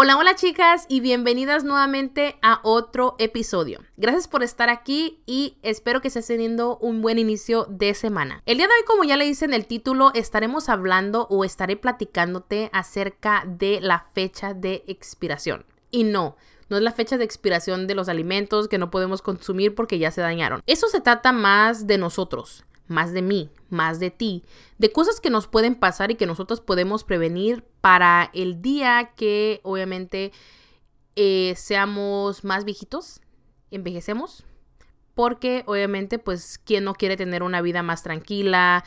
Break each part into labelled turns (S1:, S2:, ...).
S1: Hola, hola chicas y bienvenidas nuevamente a otro episodio. Gracias por estar aquí y espero que estés teniendo un buen inicio de semana. El día de hoy, como ya le dice en el título, estaremos hablando o estaré platicándote acerca de la fecha de expiración. Y no, no es la fecha de expiración de los alimentos que no podemos consumir porque ya se dañaron. Eso se trata más de nosotros, más de mí, más de ti, de cosas que nos pueden pasar y que nosotros podemos prevenir para el día que obviamente eh, seamos más viejitos, envejecemos, porque obviamente pues quién no quiere tener una vida más tranquila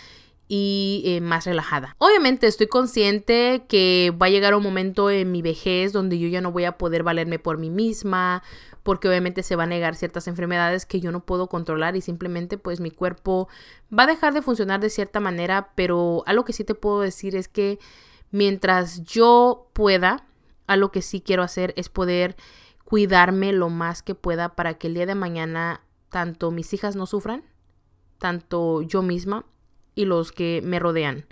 S1: y eh, más relajada. Obviamente estoy consciente que va a llegar un momento en mi vejez donde yo ya no voy a poder valerme por mí misma, porque obviamente se va a negar ciertas enfermedades que yo no puedo controlar y simplemente pues mi cuerpo va a dejar de funcionar de cierta manera, pero algo que sí te puedo decir es que mientras yo pueda, algo que sí quiero hacer es poder cuidarme lo más que pueda para que el día de mañana tanto mis hijas no sufran, tanto yo misma y los que me rodean.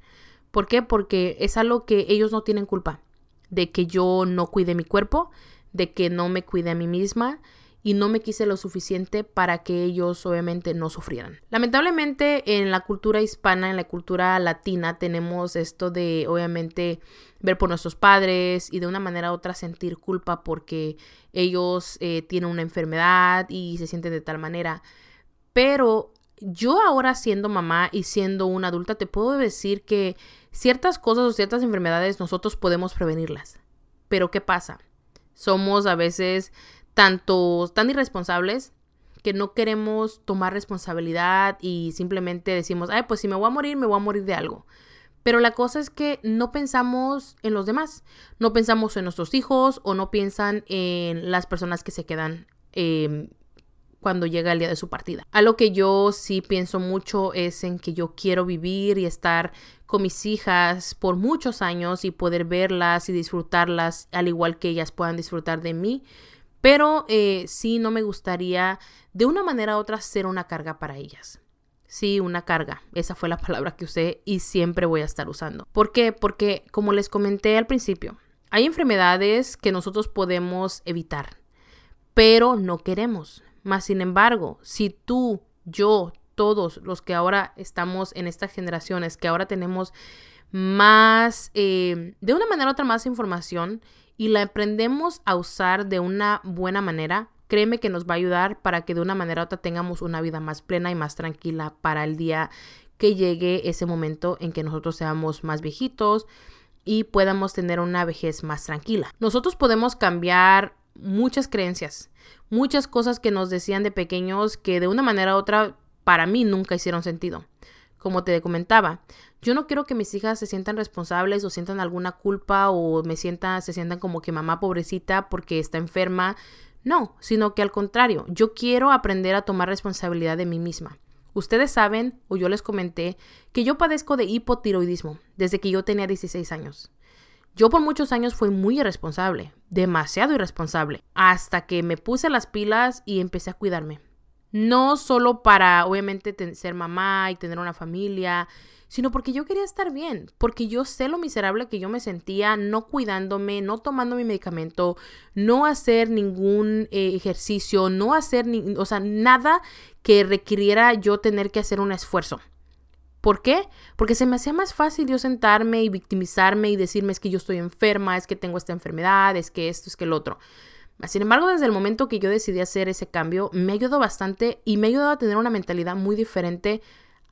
S1: ¿Por qué? Porque es algo que ellos no tienen culpa de que yo no cuide mi cuerpo, de que no me cuide a mí misma y no me quise lo suficiente para que ellos obviamente no sufrieran. Lamentablemente en la cultura hispana, en la cultura latina, tenemos esto de obviamente ver por nuestros padres y de una manera u otra sentir culpa porque ellos eh, tienen una enfermedad y se sienten de tal manera. Pero yo ahora siendo mamá y siendo una adulta te puedo decir que ciertas cosas o ciertas enfermedades nosotros podemos prevenirlas. Pero ¿qué pasa? Somos a veces tanto tan irresponsables que no queremos tomar responsabilidad y simplemente decimos, ay, pues si me voy a morir, me voy a morir de algo. Pero la cosa es que no pensamos en los demás, no pensamos en nuestros hijos o no piensan en las personas que se quedan eh, cuando llega el día de su partida. Algo que yo sí pienso mucho es en que yo quiero vivir y estar con mis hijas por muchos años y poder verlas y disfrutarlas al igual que ellas puedan disfrutar de mí. Pero eh, sí no me gustaría de una manera u otra ser una carga para ellas. Sí, una carga. Esa fue la palabra que usé y siempre voy a estar usando. ¿Por qué? Porque como les comenté al principio, hay enfermedades que nosotros podemos evitar, pero no queremos. Más sin embargo, si tú, yo, todos los que ahora estamos en estas generaciones, que ahora tenemos más, eh, de una manera u otra, más información y la aprendemos a usar de una buena manera, créeme que nos va a ayudar para que de una manera u otra tengamos una vida más plena y más tranquila para el día que llegue ese momento en que nosotros seamos más viejitos y podamos tener una vejez más tranquila. Nosotros podemos cambiar muchas creencias, muchas cosas que nos decían de pequeños que de una manera u otra para mí nunca hicieron sentido. Como te comentaba, yo no quiero que mis hijas se sientan responsables o sientan alguna culpa o me sientan, se sientan como que mamá pobrecita porque está enferma. No, sino que al contrario, yo quiero aprender a tomar responsabilidad de mí misma. Ustedes saben, o yo les comenté, que yo padezco de hipotiroidismo desde que yo tenía 16 años. Yo por muchos años fui muy irresponsable, demasiado irresponsable, hasta que me puse las pilas y empecé a cuidarme. No solo para, obviamente, ser mamá y tener una familia, sino porque yo quería estar bien, porque yo sé lo miserable que yo me sentía no cuidándome, no tomando mi medicamento, no hacer ningún eh, ejercicio, no hacer, o sea, nada que requiriera yo tener que hacer un esfuerzo. ¿Por qué? Porque se me hacía más fácil yo sentarme y victimizarme y decirme es que yo estoy enferma, es que tengo esta enfermedad, es que esto, es que el otro. Sin embargo, desde el momento que yo decidí hacer ese cambio, me ayudó bastante y me ha ayudado a tener una mentalidad muy diferente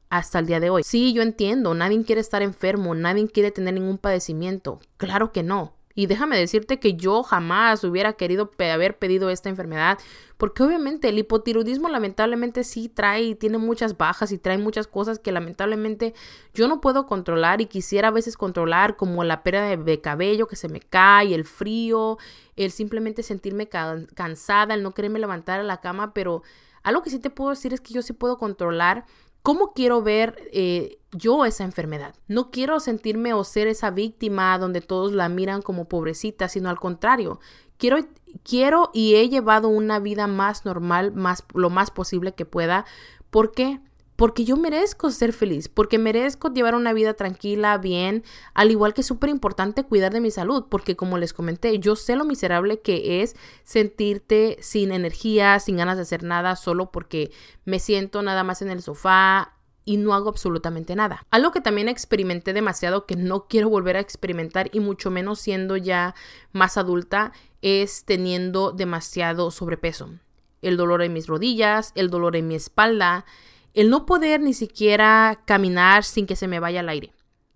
S1: hasta el día de hoy. Sí, yo entiendo, nadie quiere estar enfermo, nadie quiere tener ningún padecimiento. Claro que no. Y déjame decirte que yo jamás hubiera querido haber pedido esta enfermedad, porque obviamente el hipotiroidismo lamentablemente sí trae, tiene muchas bajas y trae muchas cosas que lamentablemente yo no puedo controlar y quisiera a veces controlar, como la pérdida de cabello que se me cae, el frío, el simplemente sentirme cansada, el no quererme levantar a la cama, pero algo que sí te puedo decir es que yo sí puedo controlar ¿Cómo quiero ver eh, yo esa enfermedad? No quiero sentirme o ser esa víctima donde todos la miran como pobrecita, sino al contrario. Quiero, quiero y he llevado una vida más normal, más, lo más posible que pueda. ¿Por qué? Porque yo merezco ser feliz, porque merezco llevar una vida tranquila, bien, al igual que es súper importante cuidar de mi salud, porque como les comenté, yo sé lo miserable que es sentirte sin energía, sin ganas de hacer nada, solo porque me siento nada más en el sofá y no hago absolutamente nada. Algo que también experimenté demasiado, que no quiero volver a experimentar y mucho menos siendo ya más adulta, es teniendo demasiado sobrepeso. El dolor en mis rodillas, el dolor en mi espalda, el no poder ni siquiera caminar sin que se me vaya el aire.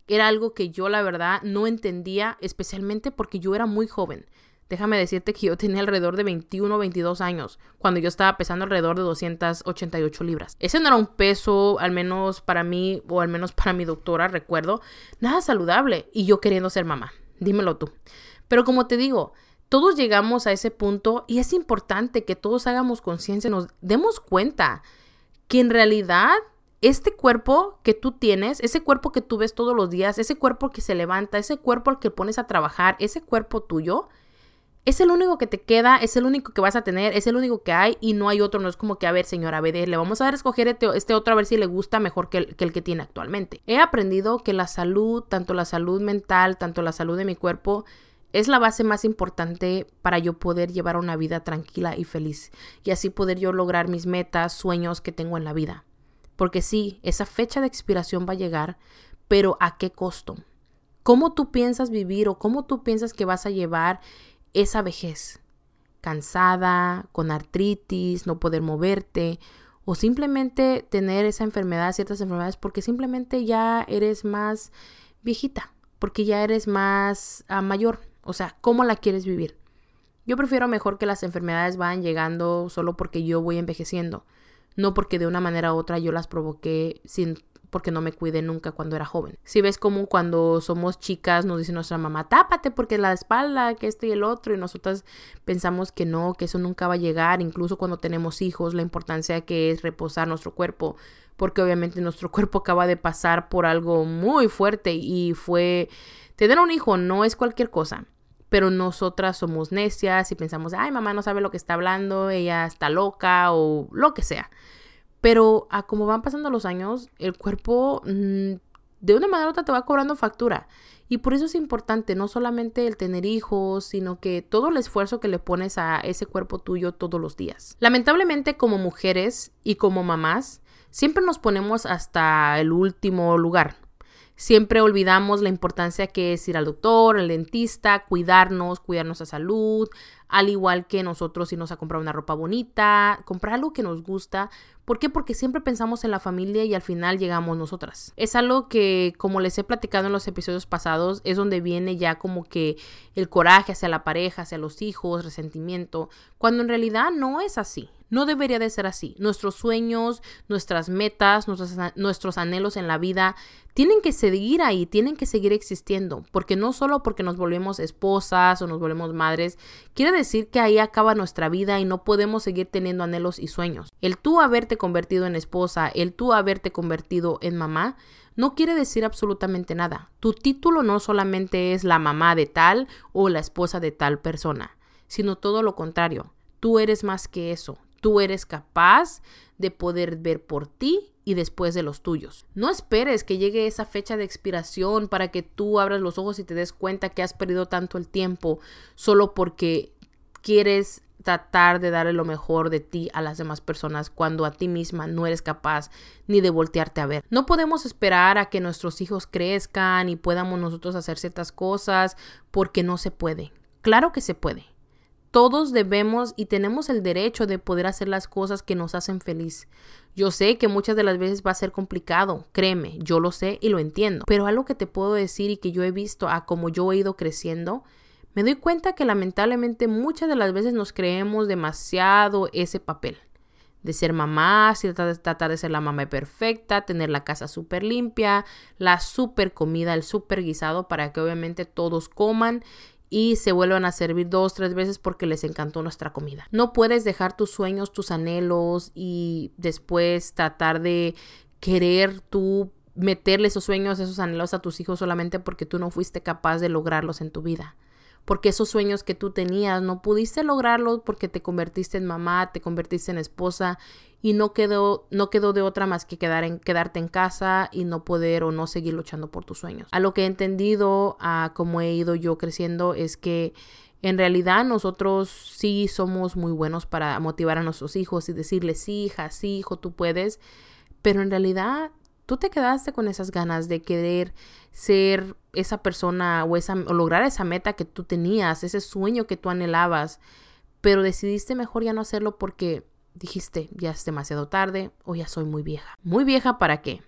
S1: Era algo que yo la verdad no entendía, especialmente porque yo era muy joven. Déjame decirte que yo tenía alrededor de 21 o 22 años cuando yo estaba pesando alrededor de 288 libras. Ese no era un peso, al menos para mí o al menos para mi doctora, recuerdo, nada saludable y yo queriendo ser mamá. Dímelo tú. Pero como te digo, todos llegamos a ese punto y es importante que todos hagamos conciencia, nos demos cuenta que en realidad este cuerpo que tú tienes, ese cuerpo que tú ves todos los días, ese cuerpo que se levanta, ese cuerpo al que pones a trabajar, ese cuerpo tuyo, es el único que te queda, es el único que vas a tener, es el único que hay y no hay otro. No es como que, a ver, señora BD, le vamos a dar a escoger este, este, otro a ver si le gusta mejor que el, que el que tiene actualmente. He aprendido que la salud, tanto la salud mental, tanto la salud de mi cuerpo, es la base más importante para yo poder llevar una vida tranquila y feliz y así poder yo lograr mis metas, sueños que tengo en la vida. Porque sí, esa fecha de expiración va a llegar, pero ¿a qué costo? ¿Cómo tú piensas vivir o cómo tú piensas que vas a llevar esa vejez? Cansada, con artritis, no poder moverte o simplemente tener esa enfermedad, ciertas enfermedades porque simplemente ya eres más viejita, porque ya eres más ah, mayor, o sea, ¿cómo la quieres vivir? Yo prefiero mejor que las enfermedades vayan llegando solo porque yo voy envejeciendo, no porque de una manera u otra yo las provoqué sin porque no me cuidé nunca cuando era joven. Si ves como cuando somos chicas nos dice nuestra mamá, tápate porque la espalda, que este y el otro, y nosotras pensamos que no, que eso nunca va a llegar, incluso cuando tenemos hijos, la importancia que es reposar nuestro cuerpo, porque obviamente nuestro cuerpo acaba de pasar por algo muy fuerte y fue Tener un hijo no es cualquier cosa, pero nosotras somos necias y pensamos, ay, mamá no sabe lo que está hablando, ella está loca o lo que sea. Pero a como van pasando los años, el cuerpo mm, de una manera u otra te va cobrando factura. Y por eso es importante no solamente el tener hijos, sino que todo el esfuerzo que le pones a ese cuerpo tuyo todos los días. Lamentablemente como mujeres y como mamás, siempre nos ponemos hasta el último lugar. Siempre olvidamos la importancia que es ir al doctor, al dentista, cuidarnos, cuidarnos nuestra salud, al igual que nosotros irnos a comprar una ropa bonita, comprar algo que nos gusta. ¿Por qué? Porque siempre pensamos en la familia y al final llegamos nosotras. Es algo que, como les he platicado en los episodios pasados, es donde viene ya como que el coraje hacia la pareja, hacia los hijos, resentimiento, cuando en realidad no es así. No debería de ser así. Nuestros sueños, nuestras metas, nuestros, nuestros anhelos en la vida tienen que seguir ahí, tienen que seguir existiendo, porque no solo porque nos volvemos esposas o nos volvemos madres, quiere decir que ahí acaba nuestra vida y no podemos seguir teniendo anhelos y sueños. El tú haberte convertido en esposa, el tú haberte convertido en mamá, no quiere decir absolutamente nada. Tu título no solamente es la mamá de tal o la esposa de tal persona, sino todo lo contrario. Tú eres más que eso. Tú eres capaz de poder ver por ti y después de los tuyos. No esperes que llegue esa fecha de expiración para que tú abras los ojos y te des cuenta que has perdido tanto el tiempo solo porque quieres tratar de darle lo mejor de ti a las demás personas cuando a ti misma no eres capaz ni de voltearte a ver. No podemos esperar a que nuestros hijos crezcan y podamos nosotros hacer ciertas cosas porque no se puede. Claro que se puede. Todos debemos y tenemos el derecho de poder hacer las cosas que nos hacen feliz. Yo sé que muchas de las veces va a ser complicado, créeme, yo lo sé y lo entiendo, pero algo que te puedo decir y que yo he visto a como yo he ido creciendo, me doy cuenta que lamentablemente muchas de las veces nos creemos demasiado ese papel de ser mamá, tratar de ser la mamá perfecta, tener la casa súper limpia, la súper comida, el súper guisado para que obviamente todos coman y se vuelvan a servir dos, tres veces porque les encantó nuestra comida. No puedes dejar tus sueños, tus anhelos y después tratar de querer tú meterle esos sueños, esos anhelos a tus hijos solamente porque tú no fuiste capaz de lograrlos en tu vida. Porque esos sueños que tú tenías no pudiste lograrlos porque te convertiste en mamá, te convertiste en esposa y no quedó, no quedó de otra más que quedar en, quedarte en casa y no poder o no seguir luchando por tus sueños. A lo que he entendido, a cómo he ido yo creciendo, es que en realidad nosotros sí somos muy buenos para motivar a nuestros hijos y decirles, sí, hija, sí, hijo, tú puedes, pero en realidad tú te quedaste con esas ganas de querer ser esa persona o, esa, o lograr esa meta que tú tenías, ese sueño que tú anhelabas, pero decidiste mejor ya no hacerlo porque dijiste, ya es demasiado tarde o ya soy muy vieja. ¿Muy vieja para qué?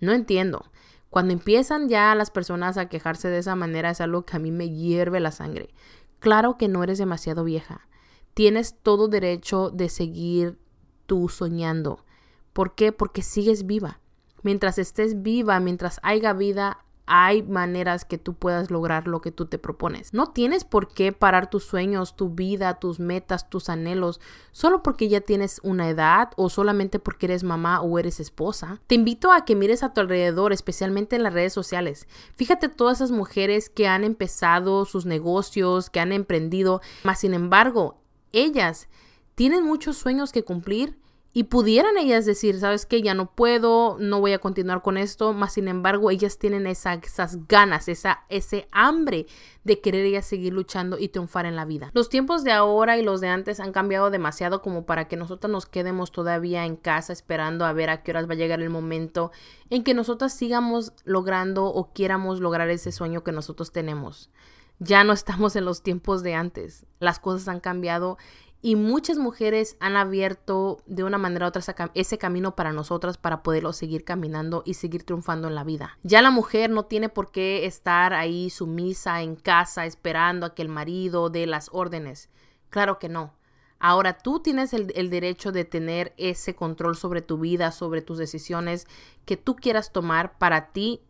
S1: No entiendo. Cuando empiezan ya las personas a quejarse de esa manera es algo que a mí me hierve la sangre. Claro que no eres demasiado vieja. Tienes todo derecho de seguir tú soñando. ¿Por qué? Porque sigues viva. Mientras estés viva, mientras haya vida, hay maneras que tú puedas lograr lo que tú te propones. No tienes por qué parar tus sueños, tu vida, tus metas, tus anhelos, solo porque ya tienes una edad o solamente porque eres mamá o eres esposa. Te invito a que mires a tu alrededor, especialmente en las redes sociales. Fíjate todas esas mujeres que han empezado sus negocios, que han emprendido, mas sin embargo, ellas tienen muchos sueños que cumplir y pudieran ellas decir, sabes que ya no puedo, no voy a continuar con esto, más sin embargo ellas tienen esas ganas, esa, ese hambre de querer ellas seguir luchando y triunfar en la vida. Los tiempos de ahora y los de antes han cambiado demasiado como para que nosotras nos quedemos todavía en casa esperando a ver a qué horas va a llegar el momento en que nosotras sigamos logrando o quieramos lograr ese sueño que nosotros tenemos. Ya no estamos en los tiempos de antes. Las cosas han cambiado y muchas mujeres han abierto de una manera u otra ese camino para nosotras para poderlo seguir caminando y seguir triunfando en la vida. Ya la mujer no tiene por qué estar ahí sumisa en casa esperando a que el marido dé las órdenes. Claro que no. Ahora tú tienes el, el, derecho de tener ese control sobre tu vida, sobre tus decisiones que tú quieras tomar para ti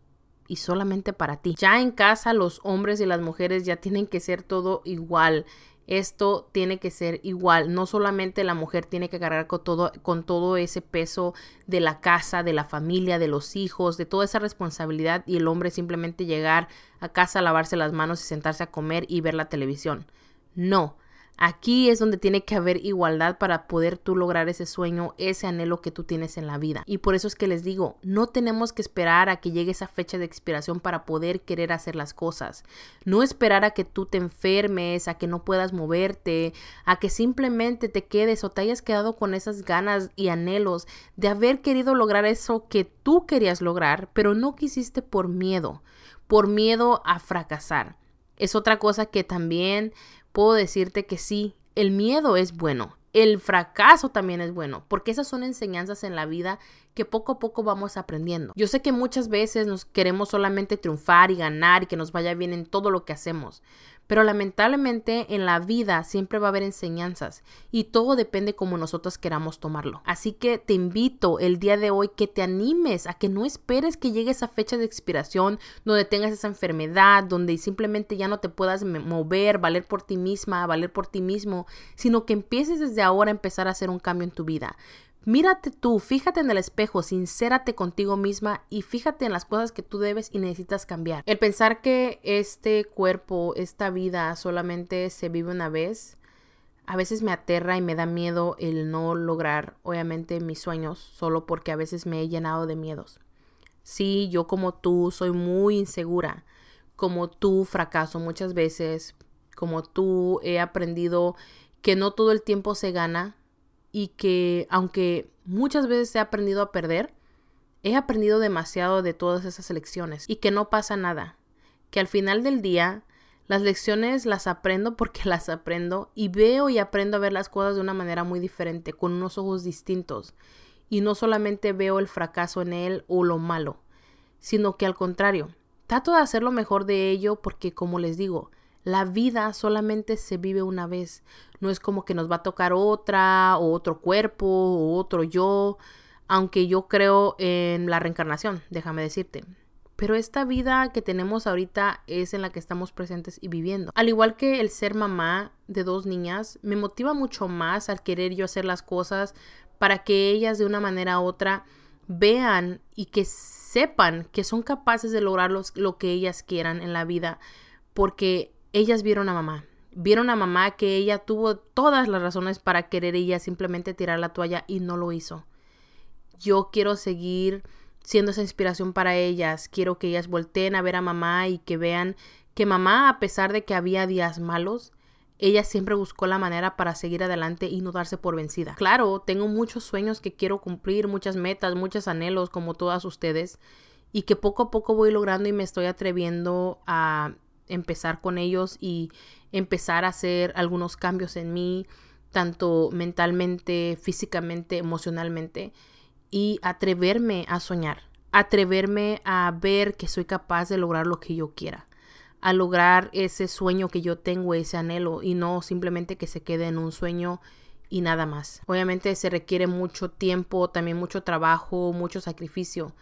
S1: y solamente para ti. Ya en casa los hombres y las mujeres ya tienen que ser todo igual esto tiene que ser igual. No solamente la mujer tiene que cargar con todo, con todo ese peso de la casa, de la familia, de los hijos, de toda esa responsabilidad y el hombre simplemente llegar a casa, lavarse las manos y sentarse a comer y ver la televisión. No, Aquí es donde tiene que haber igualdad para poder tú lograr ese sueño, ese anhelo que tú tienes en la vida. Y por eso es que les digo, no tenemos que esperar a que llegue esa fecha de expiración para poder querer hacer las cosas. No esperar a que tú te enfermes, a que no puedas moverte, a que simplemente te quedes o te hayas quedado con esas ganas y anhelos de haber querido lograr eso que tú querías lograr, pero no quisiste por miedo, por miedo a fracasar. Es otra cosa que también puedo decirte que sí, el miedo es bueno, el fracaso también es bueno, porque esas son enseñanzas en la vida que poco a poco vamos aprendiendo. Yo sé que muchas veces nos queremos solamente triunfar y ganar y que nos vaya bien en todo lo que hacemos, pero lamentablemente en la vida siempre va a haber enseñanzas y todo depende como nosotros queramos tomarlo. Así que te invito el día de hoy que te animes a que no esperes que llegue esa fecha de expiración donde tengas esa enfermedad, donde simplemente ya no te puedas mover, valer por ti misma, valer por ti mismo, sino que empieces desde ahora a empezar a hacer un cambio en tu vida. Mírate tú, fíjate en el espejo, sincérate contigo misma y fíjate en las cosas que tú debes y necesitas cambiar. El pensar que este cuerpo, esta vida solamente se vive una vez, a veces me aterra y me da miedo el no lograr, obviamente, mis sueños, solo porque a veces me he llenado de miedos. Sí, yo como tú soy muy insegura, como tú fracaso muchas veces, como tú he aprendido que no todo el tiempo se gana, y que aunque muchas veces he aprendido a perder, he aprendido demasiado de todas esas lecciones y que no pasa nada, que al final del día las lecciones las aprendo porque las aprendo y veo y aprendo a ver las cosas de una manera muy diferente, con unos ojos distintos. Y no solamente veo el fracaso en él o lo malo, sino que al contrario, trato de hacer lo mejor de ello porque, como les digo, la vida solamente se vive una vez. No es como que nos va a tocar otra o otro cuerpo o otro yo, aunque yo creo en la reencarnación, déjame decirte. Pero esta vida que tenemos ahorita es en la que estamos presentes y viviendo. Al igual que el ser mamá de dos niñas, me motiva mucho más al querer yo hacer las cosas para que ellas de una manera u otra vean y que sepan que son capaces de lograr lo que ellas quieran en la vida. Porque ellas vieron a mamá. Vieron a mamá que ella tuvo todas las razones para querer ella simplemente tirar la toalla y no lo hizo. Yo quiero seguir siendo esa inspiración para ellas. Quiero que ellas volteen a ver a mamá y que vean que mamá, a pesar de que había días malos, ella siempre buscó la manera para seguir adelante y no darse por vencida. Claro, tengo muchos sueños que quiero cumplir, muchas metas, muchos anhelos como todas ustedes y que poco a poco voy logrando y me estoy atreviendo a empezar con ellos y empezar a hacer algunos cambios en mí, tanto mentalmente, físicamente, emocionalmente y atreverme a soñar, atreverme a ver que soy capaz de lograr lo que yo quiera a lograr ese sueño que yo tengo, ese anhelo, y no simplemente que se quede en un sueño y nada más. Obviamente se requiere mucho tiempo, también mucho trabajo, mucho sacrificio,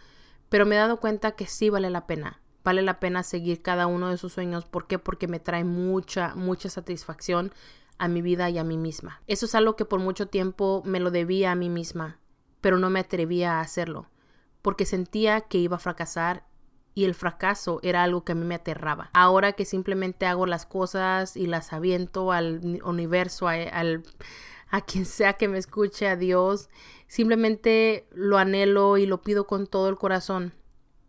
S1: pero me he dado cuenta que sí vale la pena. Vale la pena seguir cada uno de sus sueños. ¿Por qué? Porque me trae mucha, mucha satisfacción a mi vida y a mí misma. Eso es algo que por mucho tiempo me lo debía a mí misma, pero no me atrevía a hacerlo, porque sentía que iba a fracasar y el fracaso era algo que a mí me aterraba. Ahora que simplemente hago las cosas y las aviento al universo, a, al, a quien sea que me escuche, a Dios, simplemente lo anhelo y lo pido con todo el corazón,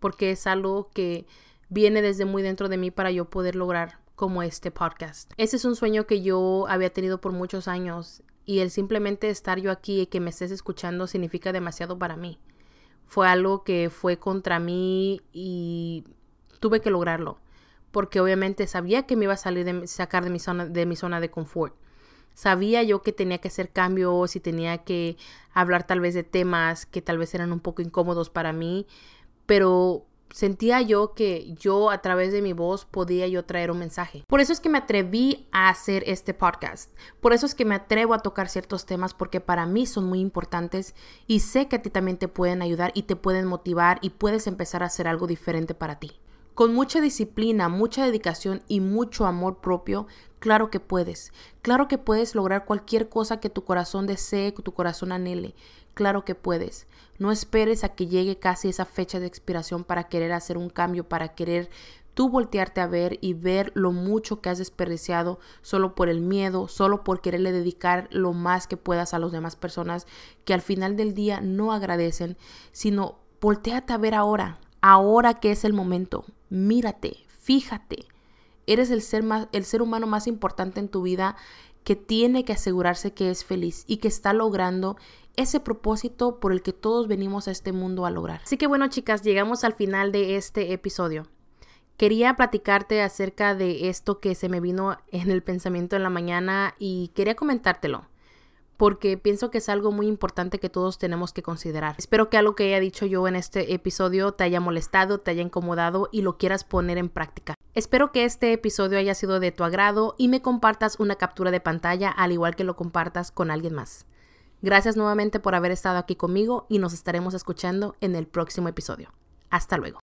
S1: porque es algo que viene desde muy dentro de mí para yo poder lograr como este podcast. Ese es un sueño que yo había tenido por muchos años y el simplemente estar yo aquí y que me estés escuchando significa demasiado para mí fue algo que fue contra mí y tuve que lograrlo porque obviamente sabía que me iba a salir de sacar de mi zona de mi zona de confort. Sabía yo que tenía que hacer cambios y tenía que hablar tal vez de temas que tal vez eran un poco incómodos para mí, pero sentía yo que yo a través de mi voz podía yo traer un mensaje. Por eso es que me atreví a hacer este podcast. Por eso es que me atrevo a tocar ciertos temas porque para mí son muy importantes y sé que a ti también te pueden ayudar y te pueden motivar y puedes empezar a hacer algo diferente para ti. Con mucha disciplina, mucha dedicación y mucho amor propio, claro que puedes. Claro que puedes lograr cualquier cosa que tu corazón desee, que tu corazón anhele. Claro que puedes. No esperes a que llegue casi esa fecha de expiración para querer hacer un cambio, para querer tú voltearte a ver y ver lo mucho que has desperdiciado solo por el miedo, solo por quererle dedicar lo más que puedas a las demás personas que al final del día no agradecen, sino volteate a ver ahora, ahora que es el momento. Mírate, fíjate. Eres el ser, más, el ser humano más importante en tu vida que tiene que asegurarse que es feliz y que está logrando ese propósito por el que todos venimos a este mundo a lograr. Así que bueno chicas, llegamos al final de este episodio. Quería platicarte acerca de esto que se me vino en el pensamiento en la mañana y quería comentártelo porque pienso que es algo muy importante que todos tenemos que considerar. Espero que algo que haya dicho yo en este episodio te haya molestado, te haya incomodado y lo quieras poner en práctica. Espero que este episodio haya sido de tu agrado y me compartas una captura de pantalla al igual que lo compartas con alguien más. Gracias nuevamente por haber estado aquí conmigo y nos estaremos escuchando en el próximo episodio. Hasta luego.